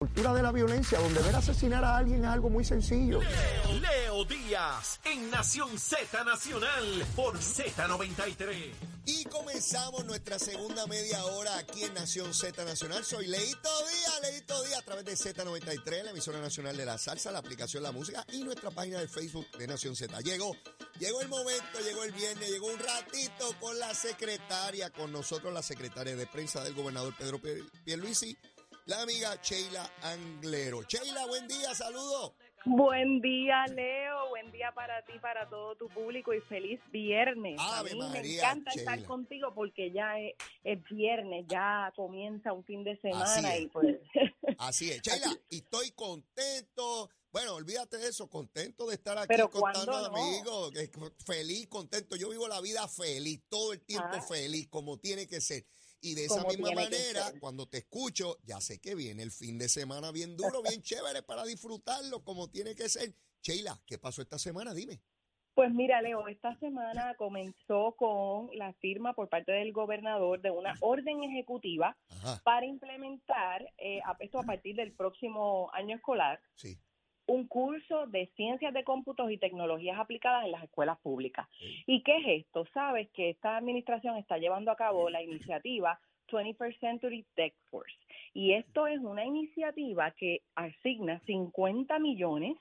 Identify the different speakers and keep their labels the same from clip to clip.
Speaker 1: cultura de la violencia, donde ver asesinar a alguien es algo muy sencillo.
Speaker 2: Leo Díaz en Nación Z Nacional por Z93.
Speaker 3: Y comenzamos nuestra segunda media hora aquí en Nación Z Nacional. Soy Leito Díaz, Leito Díaz a través de Z93, la emisora nacional de la salsa, la aplicación La Música y nuestra página de Facebook de Nación Z. Llegó, llegó el momento, llegó el viernes, llegó un ratito con la secretaria, con nosotros la secretaria de prensa del gobernador Pedro Pierluisi, la amiga Sheila Anglero. Sheila, buen día, saludos.
Speaker 4: Buen día, Leo. Buen día para ti, para todo tu público y feliz viernes.
Speaker 3: Ave
Speaker 4: a mí me
Speaker 3: María,
Speaker 4: encanta estar contigo porque ya es, es viernes, ya comienza un fin de
Speaker 3: Así
Speaker 4: semana
Speaker 3: es.
Speaker 4: y pues
Speaker 3: Así es, Sheila, y estoy contento. Bueno, olvídate de eso, contento de estar aquí
Speaker 4: Pero
Speaker 3: contando
Speaker 4: ¿cuándo no?
Speaker 3: amigos, que- feliz, contento. Yo vivo la vida feliz, todo el tiempo
Speaker 4: Ah.
Speaker 3: feliz, como tiene que ser. Y de esa misma manera, cuando te escucho, ya sé que viene el fin de semana bien duro, bien chévere para disfrutarlo como tiene que ser. Sheila, ¿qué pasó esta semana? Dime.
Speaker 4: Pues mira, Leo, esta semana comenzó con la firma por parte del gobernador de una orden ejecutiva
Speaker 3: Ajá,
Speaker 4: para implementar, eh, esto a partir del próximo año escolar,
Speaker 3: sí.
Speaker 4: Un curso de ciencias de cómputos y tecnologías aplicadas en las escuelas públicas. ¿Y qué es esto? Sabes que esta administración está llevando a cabo la iniciativa 21st Century Tech Force. Y esto es una iniciativa que asigna 50 millones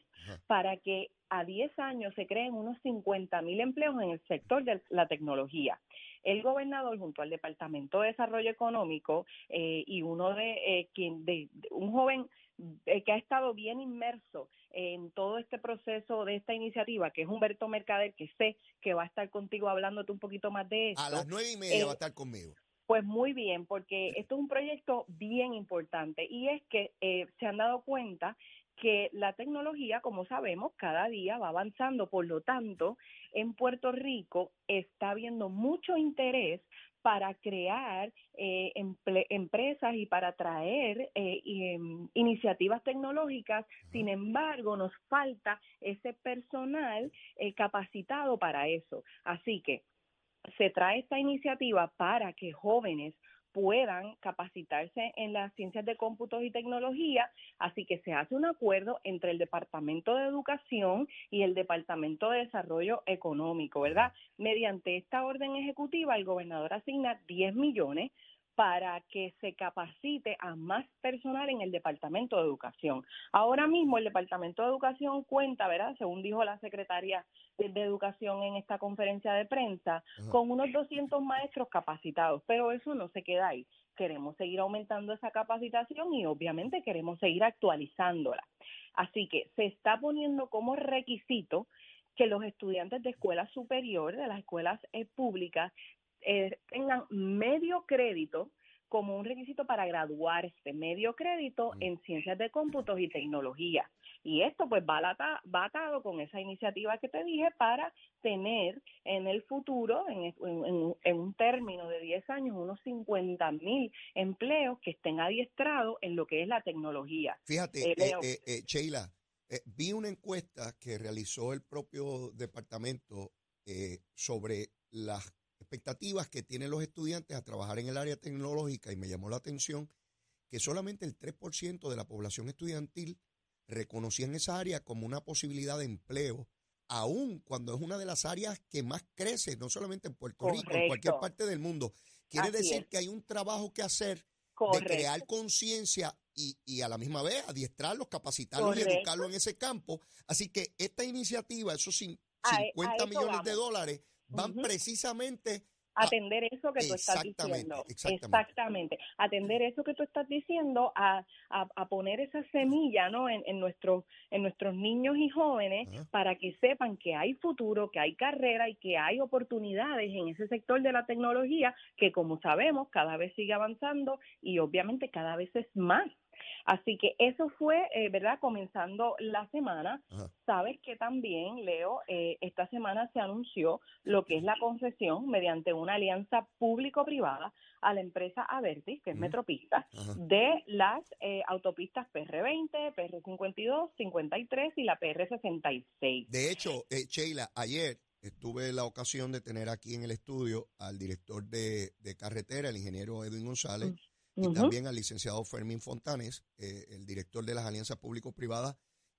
Speaker 4: para que a 10 años se creen unos 50 mil empleos en el sector de la tecnología. El gobernador, junto al Departamento de Desarrollo Económico eh, y uno de, eh, quien, de, de un joven eh, que ha estado bien inmerso en todo este proceso de esta iniciativa, que es Humberto Mercader, que sé que va a estar contigo hablándote un poquito más de esto.
Speaker 3: A las nueve y media
Speaker 4: eh,
Speaker 3: va a estar conmigo.
Speaker 4: Pues muy bien, porque esto es un proyecto bien importante y es que eh, se han dado cuenta que la tecnología, como sabemos, cada día va avanzando. Por lo tanto, en Puerto Rico está habiendo mucho interés para crear eh, empresas y para traer eh, y, em, iniciativas tecnológicas. Sin embargo, nos falta ese personal eh, capacitado para eso. Así que se trae esta iniciativa para que jóvenes puedan capacitarse en las ciencias de cómputos y tecnología, así que se hace un acuerdo entre el Departamento de Educación y el Departamento de Desarrollo Económico, ¿verdad? Mediante esta orden ejecutiva, el gobernador asigna 10 millones para que se capacite a más personal en el Departamento de Educación. Ahora mismo el Departamento de Educación cuenta, ¿verdad? Según dijo la secretaria de, Educación en esta conferencia de prensa,
Speaker 3: Ajá.
Speaker 4: con unos 200 maestros capacitados, pero eso no se queda ahí. Queremos seguir aumentando esa capacitación y obviamente queremos seguir actualizándola. Así que se está poniendo como requisito que los estudiantes de escuela superior, de las escuelas eh, públicas, eh, tengan medio crédito como un requisito para graduarse, medio crédito
Speaker 3: Mm.
Speaker 4: en ciencias de cómputos y tecnología. Y esto pues va, lata- va atado con esa iniciativa que te dije para tener en el futuro, en, en- un término de 10 años, unos 50 mil empleos que estén adiestrados en lo que es la tecnología.
Speaker 3: Fíjate,
Speaker 4: Eh,
Speaker 3: eh, eh, Sheila, vi una encuesta que realizó el propio departamento sobre las expectativas que tienen los estudiantes a trabajar en el área tecnológica y me llamó la atención que solamente el 3% de la población estudiantil reconocían esa área como una posibilidad de empleo, aun cuando es una de las áreas que más crece, no solamente en Puerto Rico, en cualquier parte del mundo. Quiere
Speaker 4: Así
Speaker 3: decir
Speaker 4: es.
Speaker 3: que hay un trabajo que hacer de crear conciencia y, y a la misma vez adiestrarlos, capacitarlos y
Speaker 4: Correcto.
Speaker 3: educarlos en ese campo. Así que esta iniciativa, esos cin-
Speaker 4: A- a
Speaker 3: 50
Speaker 4: eso
Speaker 3: millones de dólares, van
Speaker 4: Ujú.
Speaker 3: precisamente a-
Speaker 4: atender eso que tú estás diciendo.
Speaker 3: exactamente.
Speaker 4: Exactamente. Atender eso que tú estás diciendo, a, a, a poner esa semilla ¿no? en, en, nuestros, en nuestros niños y jóvenes para que sepan que hay futuro, que hay carrera y que hay oportunidades en ese sector de la tecnología que, como sabemos, cada vez sigue avanzando y obviamente cada vez es más. Así que eso fue, eh, ¿verdad? Comenzando la semana.
Speaker 3: Ajá.
Speaker 4: Sabes que también, Leo, eh, esta semana se anunció lo que es la concesión mediante una alianza público-privada a la empresa Avertis, que es. Metropista, de las eh, autopistas PR20, PR52, 53 y la PR66.
Speaker 3: De hecho, eh, Sheila, ayer estuve la ocasión de tener aquí en el estudio al director de, de carretera, el ingeniero Edwin González, y también al licenciado Fermín Fontanes, eh, el director de las alianzas público-privadas,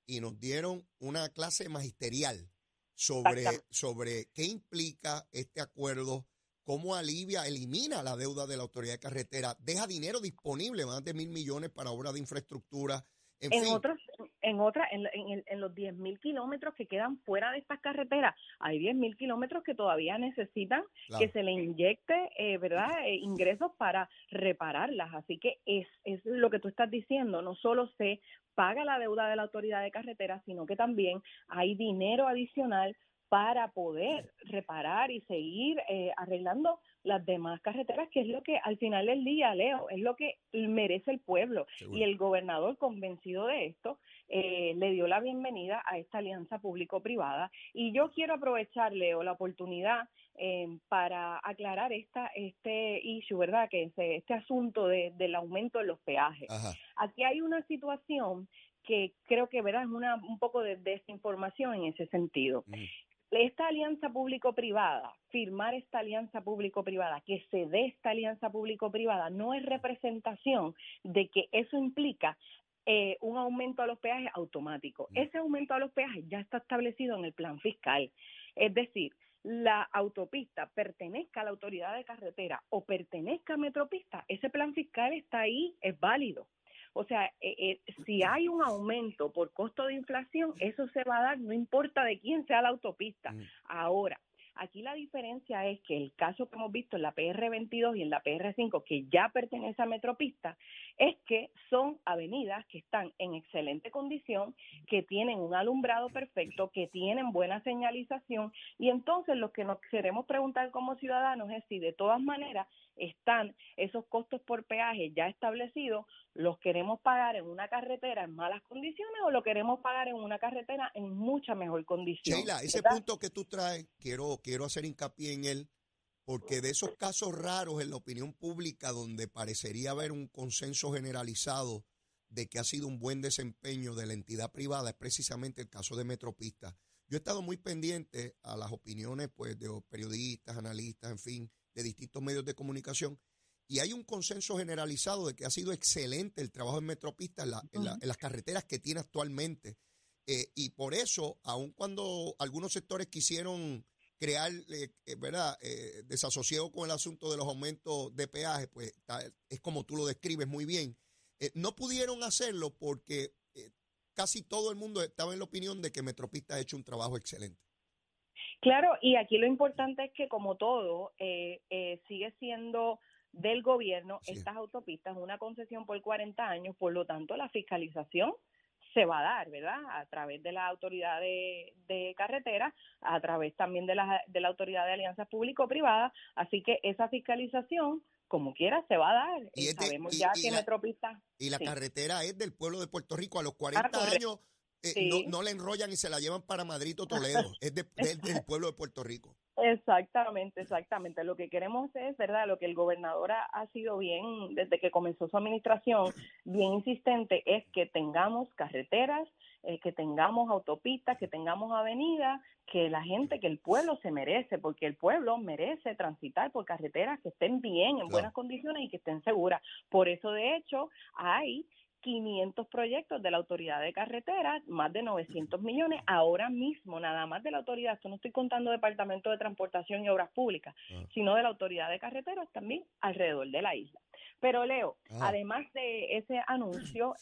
Speaker 3: y nos dieron una clase magisterial sobre, sobre qué implica este acuerdo, cómo alivia, elimina la deuda de la autoridad de carretera, deja dinero disponible, más de mil millones para obras de infraestructura. En,
Speaker 4: en otros en otra, en, en, en los 10.000 kilómetros que quedan fuera de estas carreteras, hay 10.000 kilómetros que todavía necesitan que se le inyecte, eh, ¿verdad?, eh, ingresos para repararlas. Así que es, es lo que tú estás diciendo, no solo se paga la deuda de la autoridad de carreteras, sino que también hay dinero adicional para poder reparar y seguir eh, arreglando las demás carreteras, que es lo que al final del día, Leo, es lo que merece el pueblo. Y el gobernador, convencido de esto, eh, le dio la bienvenida a esta alianza público-privada. Y yo quiero aprovechar, Leo, la oportunidad eh, para aclarar esta, este issue, ¿verdad? Que es este asunto de, del aumento de los peajes. Aquí hay una situación que creo que ¿verdad? es una, un poco de desinformación en ese sentido esta alianza público-privada, firmar esta alianza público-privada, que se dé esta alianza público-privada, no es representación de que eso implica eh, un aumento a los peajes automático. Mm. Ese aumento a los peajes ya está establecido en el plan fiscal. Es decir, la autopista pertenezca a la autoridad de carretera o pertenezca a Metropista, ese plan fiscal está ahí, es válido. O sea, eh, eh, si hay un aumento por costo de inflación, eso se va a dar, no importa de quién sea la autopista. Mm. Ahora, Aquí la diferencia es que el caso que hemos visto en la PR22 y en la PR5, que ya pertenece a Metropista, es que son avenidas que están en excelente condición, que tienen un alumbrado perfecto, que tienen buena señalización y entonces lo que nos queremos preguntar como ciudadanos es si de todas maneras están esos costos por peaje ya establecidos, los queremos pagar en una carretera en malas condiciones o lo queremos pagar en una carretera en mucha mejor condición.
Speaker 3: Sheila, ese punto que tú traes, quiero, quiero hacer hincapié en él, porque de esos casos raros en la opinión pública donde parecería haber un consenso generalizado de que ha sido un buen desempeño de la entidad privada es precisamente el caso de Metropista. Yo he estado muy pendiente a las opiniones pues, de periodistas, analistas, en fin, de distintos medios de comunicación. Y hay un consenso generalizado de que ha sido excelente el trabajo en Metropista en, las carreteras que tiene actualmente. Eh, y por eso, aun cuando algunos sectores quisieron crear, eh, eh, ¿verdad?, desasosiego con el asunto de los aumentos de peaje, pues es como tú lo describes muy bien. no pudieron hacerlo porque casi todo el mundo estaba en la opinión de que Metropista ha hecho un trabajo excelente.
Speaker 4: Claro, y aquí lo importante es que como todo eh, eh, sigue siendo del gobierno, estas autopistas, una concesión por 40 años, por lo tanto la fiscalización se va a dar, ¿verdad? A través de la autoridad de, de carretera, a través también de la, de la autoridad de alianzas público-privadas, así que esa fiscalización como quiera se va a dar. Y, sabemos ya que Metropista...
Speaker 3: Y la carretera es del pueblo de Puerto Rico. A los 40 ah, años eh, no, la enrollan y se la llevan para Madrid o Toledo, es del pueblo de Puerto Rico.
Speaker 4: Exactamente, exactamente. Lo que queremos es, ¿verdad? Lo que el gobernador ha, sido bien, desde que comenzó su administración, bien insistente, es que tengamos carreteras, eh, que tengamos autopistas, que tengamos avenidas, que la gente, que el pueblo se merece, porque el pueblo merece transitar por carreteras que estén bien, en buenas condiciones y que estén seguras. Por eso, de hecho, hay 500 proyectos de la Autoridad de Carreteras, más de 900 millones ahora mismo, nada más de la autoridad, esto no estoy contando Departamento de Transportación y Obras Públicas, ah. sino de la Autoridad de Carreteras también alrededor de la isla. Pero Leo, ah. además de ese anuncio,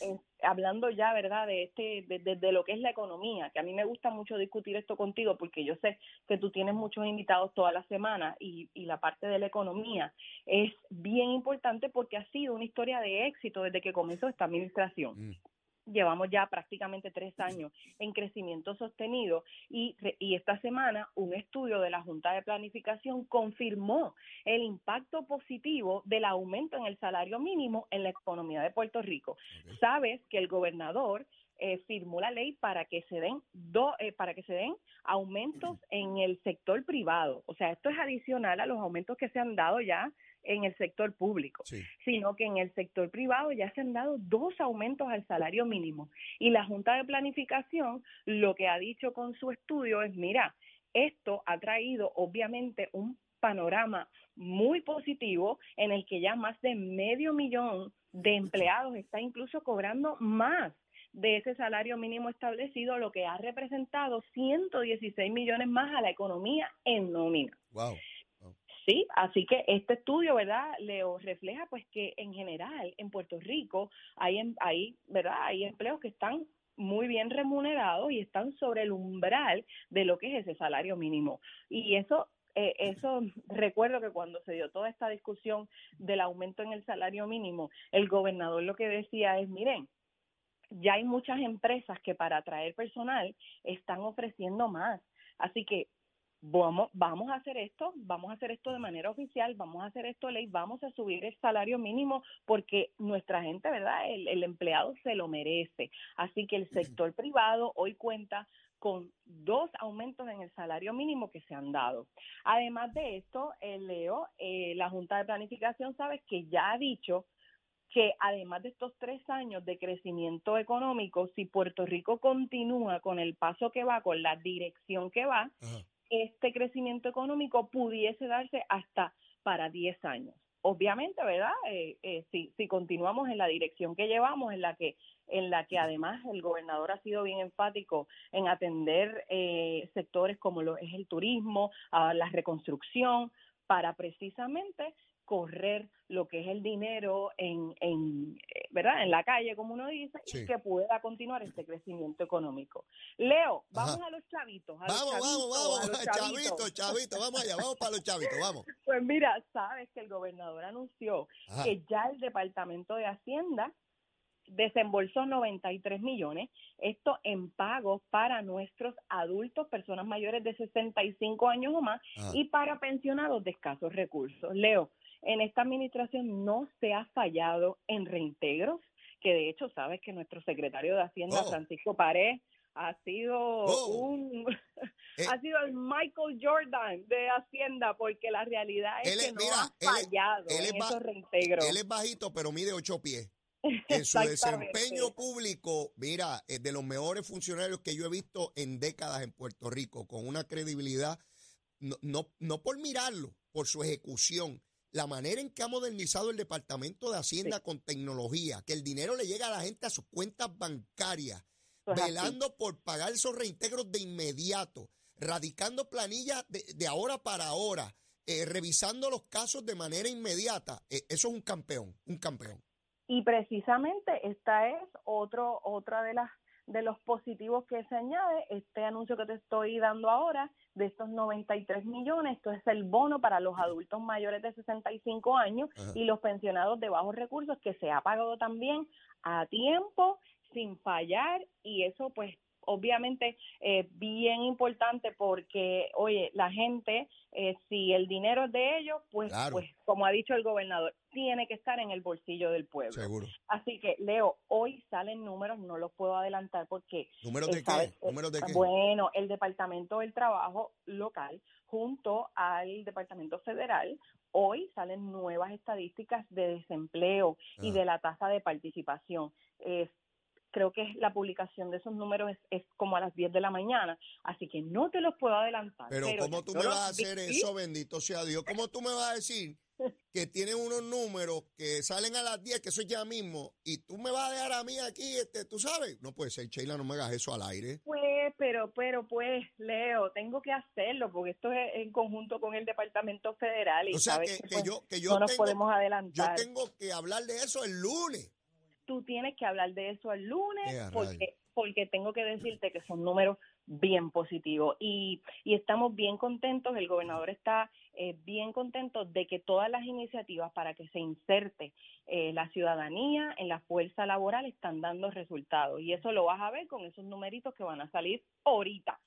Speaker 4: hablando ya, ¿verdad?, de este, de, lo que es la economía, que a mí me gusta mucho discutir esto contigo porque yo sé que tú tienes muchos invitados toda la semana y, y la parte de la economía es bien importante porque ha sido una historia de éxito desde que comenzó esta administración. Mm llevamos ya prácticamente tres años en crecimiento sostenido y, y, esta semana un estudio de la Junta de Planificación confirmó el impacto positivo del aumento en el salario mínimo en la economía de Puerto Rico. Sabes que el gobernador eh, firmó la ley para que se den do, eh, para que se den aumentos en el sector privado. O sea, esto es adicional a los aumentos que se han dado ya en el sector público, sino que en el sector privado ya se han dado dos aumentos al salario mínimo. Y la Junta de Planificación lo que ha dicho con su estudio es, mira, esto ha traído obviamente un panorama muy positivo en el que ya más de medio millón de empleados está incluso cobrando más de ese salario mínimo establecido, lo que ha representado 116 millones más a la economía en nómina.
Speaker 3: Wow.
Speaker 4: Sí, así que este estudio, ¿verdad, Leo, refleja pues que en general en Puerto Rico hay, em, hay, ¿verdad? Hay empleos que están muy bien remunerados y están sobre el umbral de lo que es ese salario mínimo. Y eso eh, eso recuerdo que cuando se dio toda esta discusión del aumento en el salario mínimo, el gobernador lo que decía es, miren, ya hay muchas empresas que para atraer personal están ofreciendo más. Así que vamos, vamos a hacer esto, vamos a hacer esto de manera oficial, vamos a hacer esto ley, vamos a subir el salario mínimo porque nuestra gente, ¿verdad? El, el empleado se lo merece. Así que el sector privado hoy cuenta con dos aumentos en el salario mínimo que se han dado. Además de esto, eh, Leo, eh, la Junta de Planificación, sabes que ya ha dicho que además de estos tres años de crecimiento económico, si Puerto Rico continúa con el paso que va, con la dirección que va, este crecimiento económico pudiese darse hasta para 10 años. Obviamente, ¿verdad? Eh, eh, si, si continuamos en la dirección que llevamos, en la que, en la que además el gobernador ha sido bien enfático en atender eh, sectores como lo es el turismo, la reconstrucción, para precisamente correr lo que es el dinero en, en eh, ¿verdad? En la calle, como uno dice, y que pueda continuar este crecimiento económico. Leo, vamos a los chavitos.
Speaker 3: vamos, vamos, vamos, chavitos, chavitos, vamos allá, vamos para los chavitos, vamos.
Speaker 4: Pues mira, sabes que el gobernador anunció que ya el Departamento de Hacienda desembolsó 93 millones, esto en pagos para nuestros adultos, personas mayores de 65 años o más, y para pensionados de escasos recursos. Leo, en esta administración no se ha fallado en reintegros, que de hecho sabes que nuestro secretario de Hacienda, oh. Francisco Pared, ha sido oh. un eh. ha sido el Michael Jordan de Hacienda porque la realidad es que no ha fallado en esos reintegros.
Speaker 3: Él es bajito pero mide ocho pies. En su desempeño público, mira, es de los mejores funcionarios que yo he visto en décadas en Puerto Rico, con una credibilidad, no, no, no por mirarlo, por su ejecución la manera en que ha modernizado el Departamento de Hacienda con tecnología, que el dinero le llega a la gente a sus cuentas bancarias, velando por pagar esos reintegros de inmediato, radicando planillas de, ahora para ahora, eh, revisando los casos de manera inmediata. Eh, eso es un campeón, un campeón.
Speaker 4: Y precisamente esta es otro, otra de las de los positivos que se añade, este anuncio que te estoy dando ahora, de estos 93 millones, esto es el bono para los adultos mayores de 65 años y los pensionados de bajos recursos, que se ha pagado también a tiempo, sin fallar, y eso pues obviamente eh, bien importante porque, oye, la gente, eh, si el dinero es de ellos, pues, pues como ha dicho el gobernador, tiene que estar en el bolsillo del pueblo.
Speaker 3: Seguro.
Speaker 4: Así que, Leo, hoy salen números, no los puedo adelantar porque...
Speaker 3: ¿Números de qué? ¿Números de qué?
Speaker 4: Bueno, el Departamento del Trabajo local junto al Departamento Federal hoy salen nuevas estadísticas de desempleo y de la tasa de participación. Eh, creo que la publicación de esos números es, como a las 10 de la mañana, así que no te los puedo adelantar.
Speaker 3: Pero, ¿cómo tú me vas a hacer eso, bendito sea Dios? ¿Cómo tú me vas a decir que tienen unos números que salen a las 10, que eso es ya mismo, y tú me vas a dejar a mí aquí, este, tú sabes? No puede ser, Sheila, no me hagas eso al aire.
Speaker 4: Pues, pero, pero, pues, Leo, tengo que hacerlo, porque esto es en conjunto con el Departamento Federal y
Speaker 3: o sea, que,
Speaker 4: pues,
Speaker 3: yo, que yo
Speaker 4: no nos podemos adelantar.
Speaker 3: Yo tengo que hablar de eso el lunes
Speaker 4: tú tienes que hablar de eso el lunes porque, porque tengo que decirte que son números bien positivos. Y, y estamos bien contentos, el gobernador está eh, bien contento de que todas las iniciativas para que se inserte eh, la ciudadanía en la fuerza laboral están dando resultados. Y eso lo vas a ver con esos numeritos que van a salir ahorita.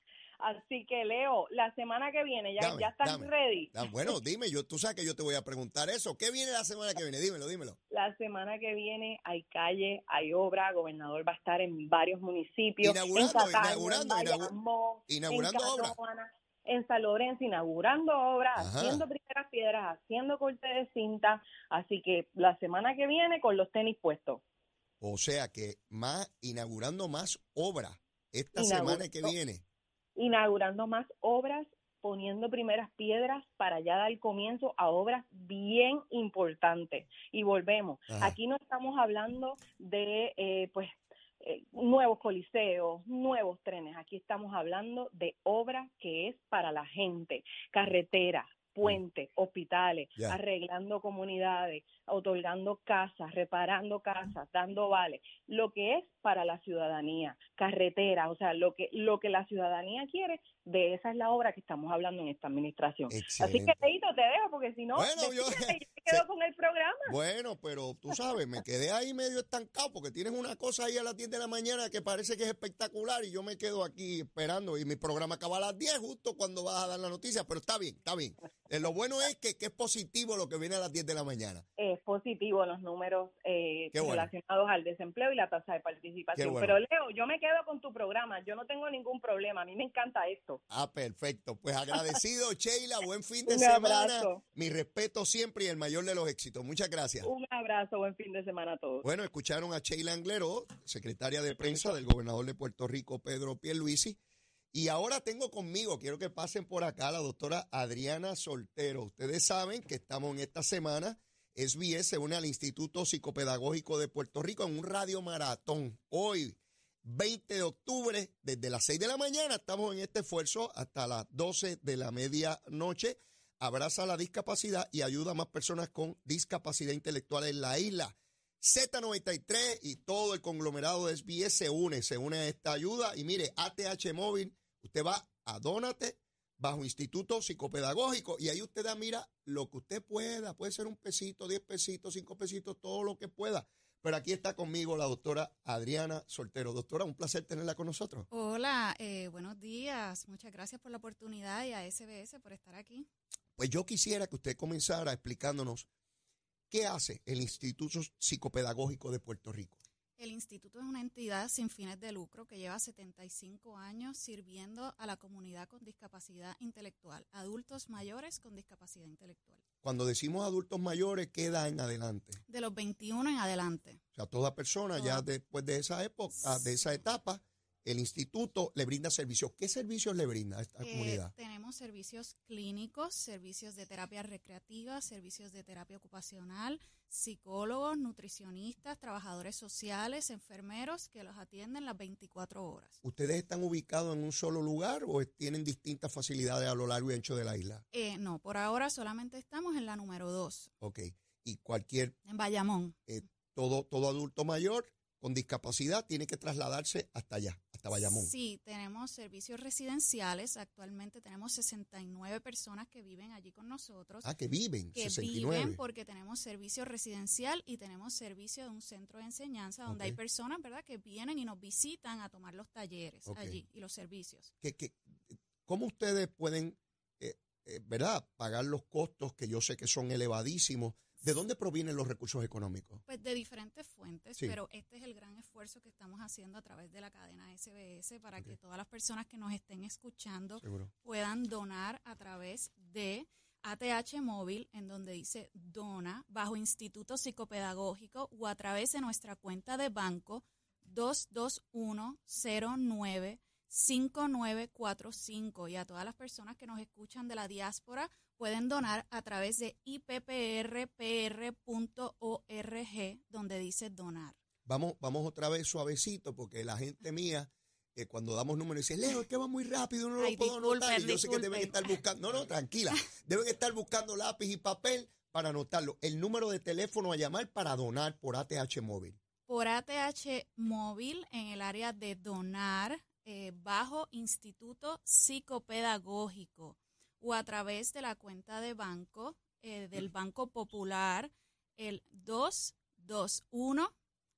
Speaker 4: Así que Leo, la semana que viene, ya, ya estás ready.
Speaker 3: bueno, dime, yo, tú sabes que yo te voy a preguntar eso. ¿Qué viene la semana que viene? Dímelo, dímelo.
Speaker 4: La semana que viene hay calle, hay obra, gobernador va a estar en varios municipios.
Speaker 3: Inaugurando, inaugurando, inaugurando obra.
Speaker 4: En San Lorenzo, inaugurando obras, haciendo primeras piedras, haciendo corte de cinta. Así que la semana que viene con los tenis puestos.
Speaker 3: O sea que más, inaugurando más obra esta semana que viene
Speaker 4: inaugurando más obras poniendo primeras piedras para ya dar comienzo a obras bien importantes. Y volvemos,
Speaker 3: Ajá.
Speaker 4: aquí no estamos hablando de, eh, pues, eh, nuevos coliseos, nuevos trenes. Aquí estamos hablando de obra que es para la gente, carreteras, puentes, hospitales, arreglando comunidades, otorgando casas, reparando casas, dando vales, lo que es para la ciudadanía, carreteras, o sea, lo que lo que la ciudadanía quiere, de esa es la obra que estamos hablando en esta administración. Así que Leito, te dejo porque si no,
Speaker 3: Bueno, yo-
Speaker 4: me quedo
Speaker 3: se-
Speaker 4: con el programa.
Speaker 3: Bueno, pero tú sabes, me quedé ahí medio estancado porque tienes una cosa ahí a las 10 de la mañana que parece que es espectacular y yo me quedo aquí esperando y mi programa acaba a las 10 justo cuando vas a dar la noticia, pero está bien, está bien. Eh, lo bueno es que, que es positivo lo que viene a las 10 de la mañana.
Speaker 4: es positivo los números eh,
Speaker 3: bueno.
Speaker 4: relacionados al desempleo y la tasa de participación.
Speaker 3: Bueno.
Speaker 4: Pero Leo, yo me quedo con tu programa, yo no tengo ningún problema, a mí me encanta esto.
Speaker 3: Ah, perfecto. Pues agradecido, Sheila, buen fin de
Speaker 4: Un
Speaker 3: semana.
Speaker 4: abrazo.
Speaker 3: Mi respeto siempre y el mayor de los éxitos. Muchas gracias.
Speaker 4: Un abrazo, buen fin de semana a todos.
Speaker 3: Bueno, escucharon a Sheila Anglero, secretaria de prensa del gobernador de Puerto Rico, Pedro Pierluisi. Y ahora tengo conmigo, quiero que pasen por acá, la doctora Adriana Soltero. Ustedes saben que estamos en esta semana, SBS se une al Instituto Psicopedagógico de Puerto Rico en un radio maratón. Hoy, 20 de octubre, desde las 6 de la mañana, estamos en este esfuerzo hasta las 12 de la medianoche. Abraza la discapacidad y ayuda a más personas con discapacidad intelectual en la isla. Z93 y todo el conglomerado de SBS se une, se une a esta ayuda. Y mire, ATH Móvil, usted va a Dónate bajo Instituto Psicopedagógico y ahí usted da, mira, lo que usted pueda. Puede ser un pesito, diez pesitos, cinco pesitos, todo lo que pueda. Pero aquí está conmigo la doctora Adriana Soltero. Doctora, un placer tenerla con nosotros.
Speaker 5: Hola, eh, buenos días. Muchas gracias por la oportunidad y a SBS por estar aquí.
Speaker 3: Pues yo quisiera que usted comenzara explicándonos qué hace el Instituto Psicopedagógico de Puerto Rico.
Speaker 5: El instituto es una entidad sin fines de lucro que lleva 75 años sirviendo a la comunidad con discapacidad intelectual, adultos mayores con discapacidad intelectual,
Speaker 3: Cuando decimos adultos mayores, ¿qué edad en adelante?
Speaker 5: de los 21 en adelante.
Speaker 3: O sea, toda persona ya después de esa época, de esa etapa, el instituto le brinda servicios. ¿Qué servicios le brinda a esta
Speaker 5: Eh,
Speaker 3: comunidad?
Speaker 5: tenemos servicios clínicos, servicios de terapia recreativa, servicios de terapia ocupacional, psicólogos, nutricionistas, trabajadores sociales, enfermeros que los atienden las 24 horas.
Speaker 3: ¿Ustedes están ubicados en un solo lugar o tienen distintas facilidades a lo largo y ancho de la isla?
Speaker 5: Eh, no, por ahora solamente estamos en la número 2,
Speaker 3: Ok. Y cualquier,
Speaker 5: en Bayamón.
Speaker 3: todo, todo adulto mayor con discapacidad tiene que trasladarse hasta allá, Bayamón.
Speaker 5: Sí, tenemos servicios residenciales. Actualmente tenemos 69 personas que viven allí con nosotros.
Speaker 3: Ah, que viven,
Speaker 5: que
Speaker 3: 69.
Speaker 5: viven porque tenemos servicio residencial y tenemos servicio de un centro de enseñanza donde hay personas, ¿verdad?, que vienen y nos visitan a tomar los talleres allí y los servicios.
Speaker 3: que, que- ¿Cómo ustedes pueden, eh, eh, verdad, pagar los costos que yo sé que son elevadísimos? ¿De dónde provienen los recursos económicos?
Speaker 5: Pues de diferentes fuentes,
Speaker 3: Sí.
Speaker 5: pero este es el gran esfuerzo que estamos haciendo a través de la cadena SBS para que todas las personas que nos estén escuchando
Speaker 3: Seguro.
Speaker 5: puedan donar a través de ATH Móvil, en donde dice dona, bajo Instituto Psicopedagógico o a través de nuestra cuenta de banco 221095945 y a todas las personas que nos escuchan de la diáspora pueden donar a través de ipprpr.org donde dice donar.
Speaker 3: Vamos, vamos otra vez suavecito, porque la gente mía, eh, cuando damos números, dice, Leo, es que va muy rápido, no lo
Speaker 5: Ay,
Speaker 3: puedo anotar. Y
Speaker 5: disculpen,
Speaker 3: yo sé que deben estar buscando, no, no, tranquila, deben estar buscando lápiz y papel para anotarlo. El número de teléfono a llamar para donar por ATH móvil.
Speaker 5: por ATH móvil en el área de donar eh, bajo Instituto Psicopedagógico o a través de la cuenta de banco eh, del Banco Popular el 221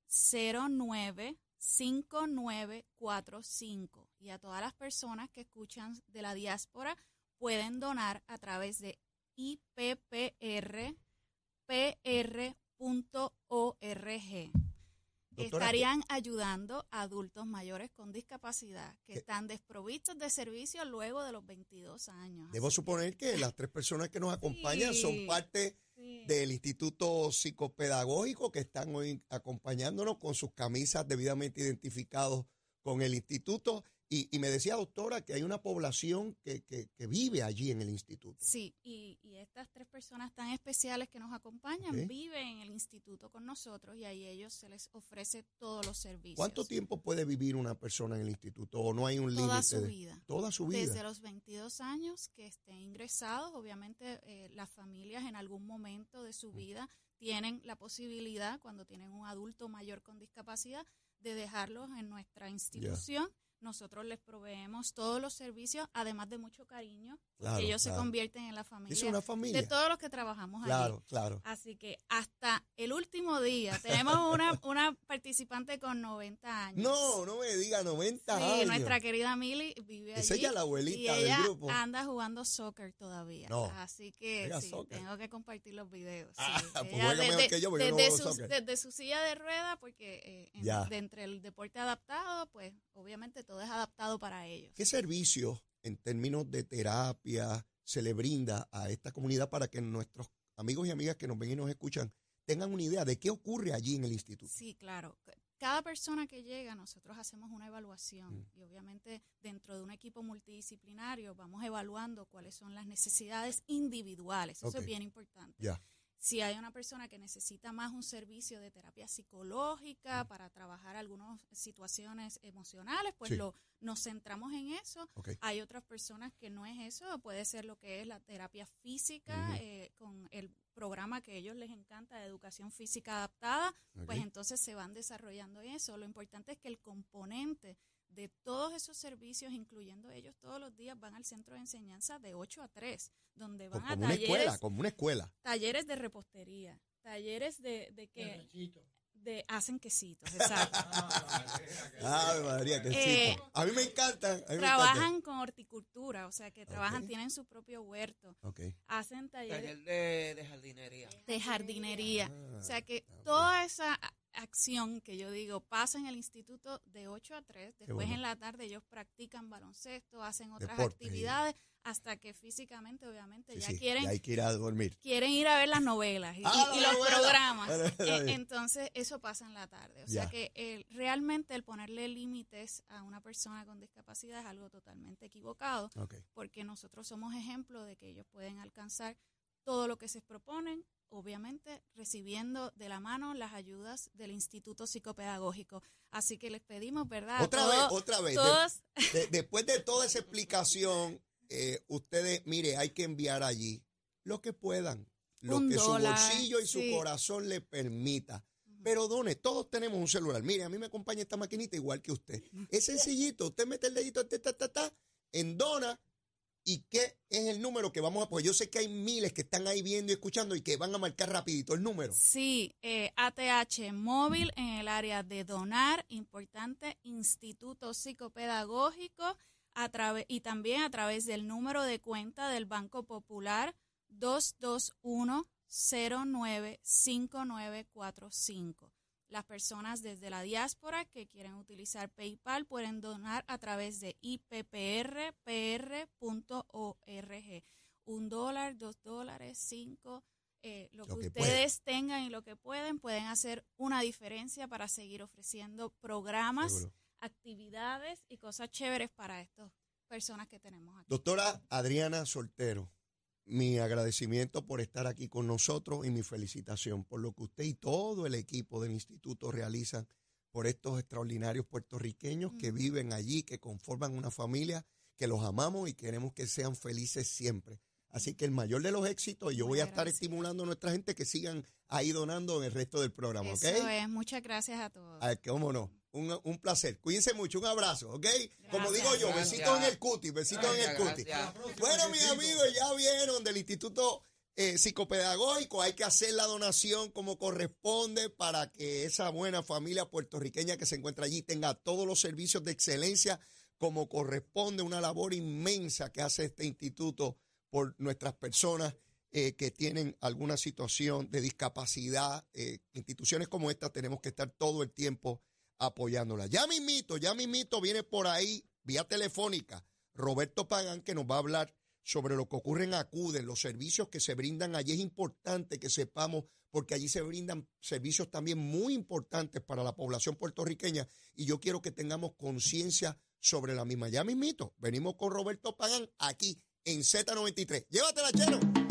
Speaker 5: 09 5945 y a todas las personas que escuchan de la diáspora pueden donar a través de ippr.pr.org.
Speaker 3: Doctora,
Speaker 5: Estarían ayudando a adultos mayores con discapacidad que
Speaker 3: ¿Qué?
Speaker 5: están desprovistos de servicio luego de los 22 años.
Speaker 3: Debo
Speaker 5: Así
Speaker 3: suponer que las tres personas que nos acompañan
Speaker 5: Sí.
Speaker 3: son parte
Speaker 5: Sí.
Speaker 3: del Instituto Psicopedagógico que están hoy acompañándonos con sus camisas debidamente identificados con el instituto Y, y me decía, doctora, que hay una población que, que, que vive allí en el instituto.
Speaker 5: Sí, y, y estas tres personas tan especiales que nos acompañan
Speaker 3: Ok.
Speaker 5: viven en el instituto con nosotros y ahí ellos se les ofrece todos los servicios.
Speaker 3: ¿Cuánto tiempo puede vivir una persona en el instituto? ¿O no hay un límite?
Speaker 5: Toda su
Speaker 3: de-
Speaker 5: vida.
Speaker 3: Toda su vida.
Speaker 5: Desde los 22 años que estén ingresados, obviamente eh, las familias en algún momento de
Speaker 3: Mm.
Speaker 5: su vida tienen la posibilidad, cuando tienen un adulto mayor con discapacidad, de dejarlos en nuestra institución. Nosotros les proveemos todos los servicios, además de mucho cariño,
Speaker 3: Claro,
Speaker 5: ellos
Speaker 3: claro.
Speaker 5: se convierten en la
Speaker 3: Es
Speaker 5: familia,
Speaker 3: una familia.
Speaker 5: de todos los que trabajamos allí.
Speaker 3: Claro, claro.
Speaker 5: Así que hasta el último día tenemos una, una participante con 90 años.
Speaker 3: No, no me diga 90
Speaker 5: Sí,
Speaker 3: años.
Speaker 5: nuestra querida Milly vive allí.
Speaker 3: Es ya la
Speaker 5: y
Speaker 3: abuelita del
Speaker 5: ella
Speaker 3: grupo.
Speaker 5: anda jugando soccer todavía.
Speaker 3: No.
Speaker 5: Así que sí, tengo que compartir los videos. sí.
Speaker 3: Ah, pues
Speaker 5: Ella
Speaker 3: juega mejor que yo, porque yo no
Speaker 5: desde,
Speaker 3: juego
Speaker 5: su,
Speaker 3: soccer.
Speaker 5: desde su silla de rueda, porque eh, en- de entre el deporte adaptado, pues obviamente todo es adaptado para ellos.
Speaker 3: ¿Qué servicios en términos de terapia se le brinda a esta comunidad para que nuestros amigos y amigas que nos ven y nos escuchan tengan una idea de qué ocurre allí en el instituto?
Speaker 5: Sí, claro. Cada persona que llega, nosotros hacemos una evaluación
Speaker 3: Mm.
Speaker 5: y obviamente dentro de un equipo multidisciplinario vamos evaluando cuáles son las necesidades individuales. Eso es bien importante.
Speaker 3: Ya.
Speaker 5: Si hay una persona que necesita más un servicio de terapia psicológica para trabajar algunas situaciones emocionales, pues
Speaker 3: Sí.
Speaker 5: lo, nos centramos en eso. Hay otras personas que no es eso, puede ser lo que es la terapia física eh, con el programa que a ellos les encanta de educación física adaptada, pues entonces se van desarrollando eso. Lo importante es que el componente de todos esos servicios, incluyendo ellos todos los días, van al centro de enseñanza de 8 a 3, donde van
Speaker 3: como
Speaker 5: a
Speaker 3: una
Speaker 5: talleres,
Speaker 3: escuela, como una escuela.
Speaker 5: talleres de repostería, talleres de, de que de hacen quesitos, exacto.
Speaker 3: Ave María, qué
Speaker 5: Eh.
Speaker 3: A mí me encantan. a mí me
Speaker 5: trabajan con horticultura, o sea que trabajan, tienen su propio huerto,
Speaker 3: encantan. Ok.
Speaker 5: hacen talleres
Speaker 6: Taller de, de jardinería.
Speaker 5: de jardinería.
Speaker 3: Ah,
Speaker 5: O sea que toda esa acción que yo digo pasa en el instituto de 8 a 3, después
Speaker 3: bueno.
Speaker 5: en la tarde ellos practican baloncesto, hacen otras
Speaker 3: Deporte,
Speaker 5: actividades, hasta que físicamente obviamente
Speaker 3: Sí,
Speaker 5: ya
Speaker 3: sí,
Speaker 5: quieren
Speaker 3: ya hay que ir a dormir.
Speaker 5: quieren ir a ver las novelas y,
Speaker 3: Ah,
Speaker 5: y los
Speaker 3: novela.
Speaker 5: programas.
Speaker 3: Bien.
Speaker 5: entonces, eso pasa en la tarde. O
Speaker 3: Ya.
Speaker 5: sea que realmente el ponerle límites a una persona con discapacidad es algo totalmente equivocado,
Speaker 3: Ok.
Speaker 5: porque nosotros somos ejemplo de que ellos pueden alcanzar todo lo que se proponen, obviamente recibiendo de la mano las ayudas del Instituto Psicopedagógico. Así que les pedimos, ¿verdad?
Speaker 3: Otra
Speaker 5: todos-
Speaker 3: vez, otra vez.
Speaker 5: Todos
Speaker 3: de- después de toda esa explicación, eh, ustedes, mire, hay que enviar allí lo que puedan, lo
Speaker 5: Un
Speaker 3: que
Speaker 5: dólar,
Speaker 3: su bolsillo y su corazón le permita. Pero done, todos tenemos un celular. Mire, a mí me acompaña esta maquinita igual que usted. Es sencillito, usted mete el dedito ta, ta, ta, ta, en dona y qué es el número que vamos a, pues yo sé que hay miles que están ahí viendo y escuchando y que van a marcar rapidito el número.
Speaker 5: Sí, eh, ATH móvil en el área de donar, importante, Instituto Psicopedagógico, a través y también a través del número de cuenta del Banco Popular 221-095945. Las personas desde la diáspora que quieren utilizar PayPal pueden donar a través de ipprpr.org. Un dólar, dos dólares, cinco, eh, lo,
Speaker 3: Lo
Speaker 5: que,
Speaker 3: que
Speaker 5: ustedes tengan y lo que pueden, pueden hacer una diferencia para seguir ofreciendo programas,
Speaker 3: Seguro.
Speaker 5: actividades y cosas chéveres para estas personas que tenemos aquí.
Speaker 3: Doctora Adriana Soltero, mi agradecimiento por estar aquí con nosotros y mi felicitación por lo que usted y todo el equipo del instituto realizan por estos extraordinarios puertorriqueños que viven allí, que conforman una familia, que los amamos y queremos que sean felices siempre. Así que el mayor de los éxitos, y yo voy a estar estimulando a nuestra gente que sigan ahí donando en el resto del programa, ¿ok?
Speaker 5: Eso es, muchas gracias a todos.
Speaker 3: Ay, cómo no. Un, un placer. Cuídense mucho. Un abrazo, ¿ok? Como digo yo, besitos en el cuti, besitos en el cuti. Bueno, mis amigos, ya vieron del Instituto eh, Psicopedagógico. Hay que hacer la donación como corresponde para que esa buena familia puertorriqueña que se encuentra allí tenga todos los servicios de excelencia como corresponde. Una labor inmensa que hace este instituto por nuestras personas eh, que tienen alguna situación de discapacidad. Eh, instituciones como esta tenemos que estar todo el tiempo apoyándola. Ya mismito, ya mismito viene por ahí, vía telefónica, Roberto Pagán, que nos va a hablar sobre lo que ocurre en Acuden, los servicios que se brindan allí. Es importante que sepamos, porque allí se brindan servicios también muy importantes para la población puertorriqueña y yo quiero que tengamos conciencia sobre la misma. Ya mismito, venimos con Roberto Pagán aquí en Z93. Llévatela, Chelo.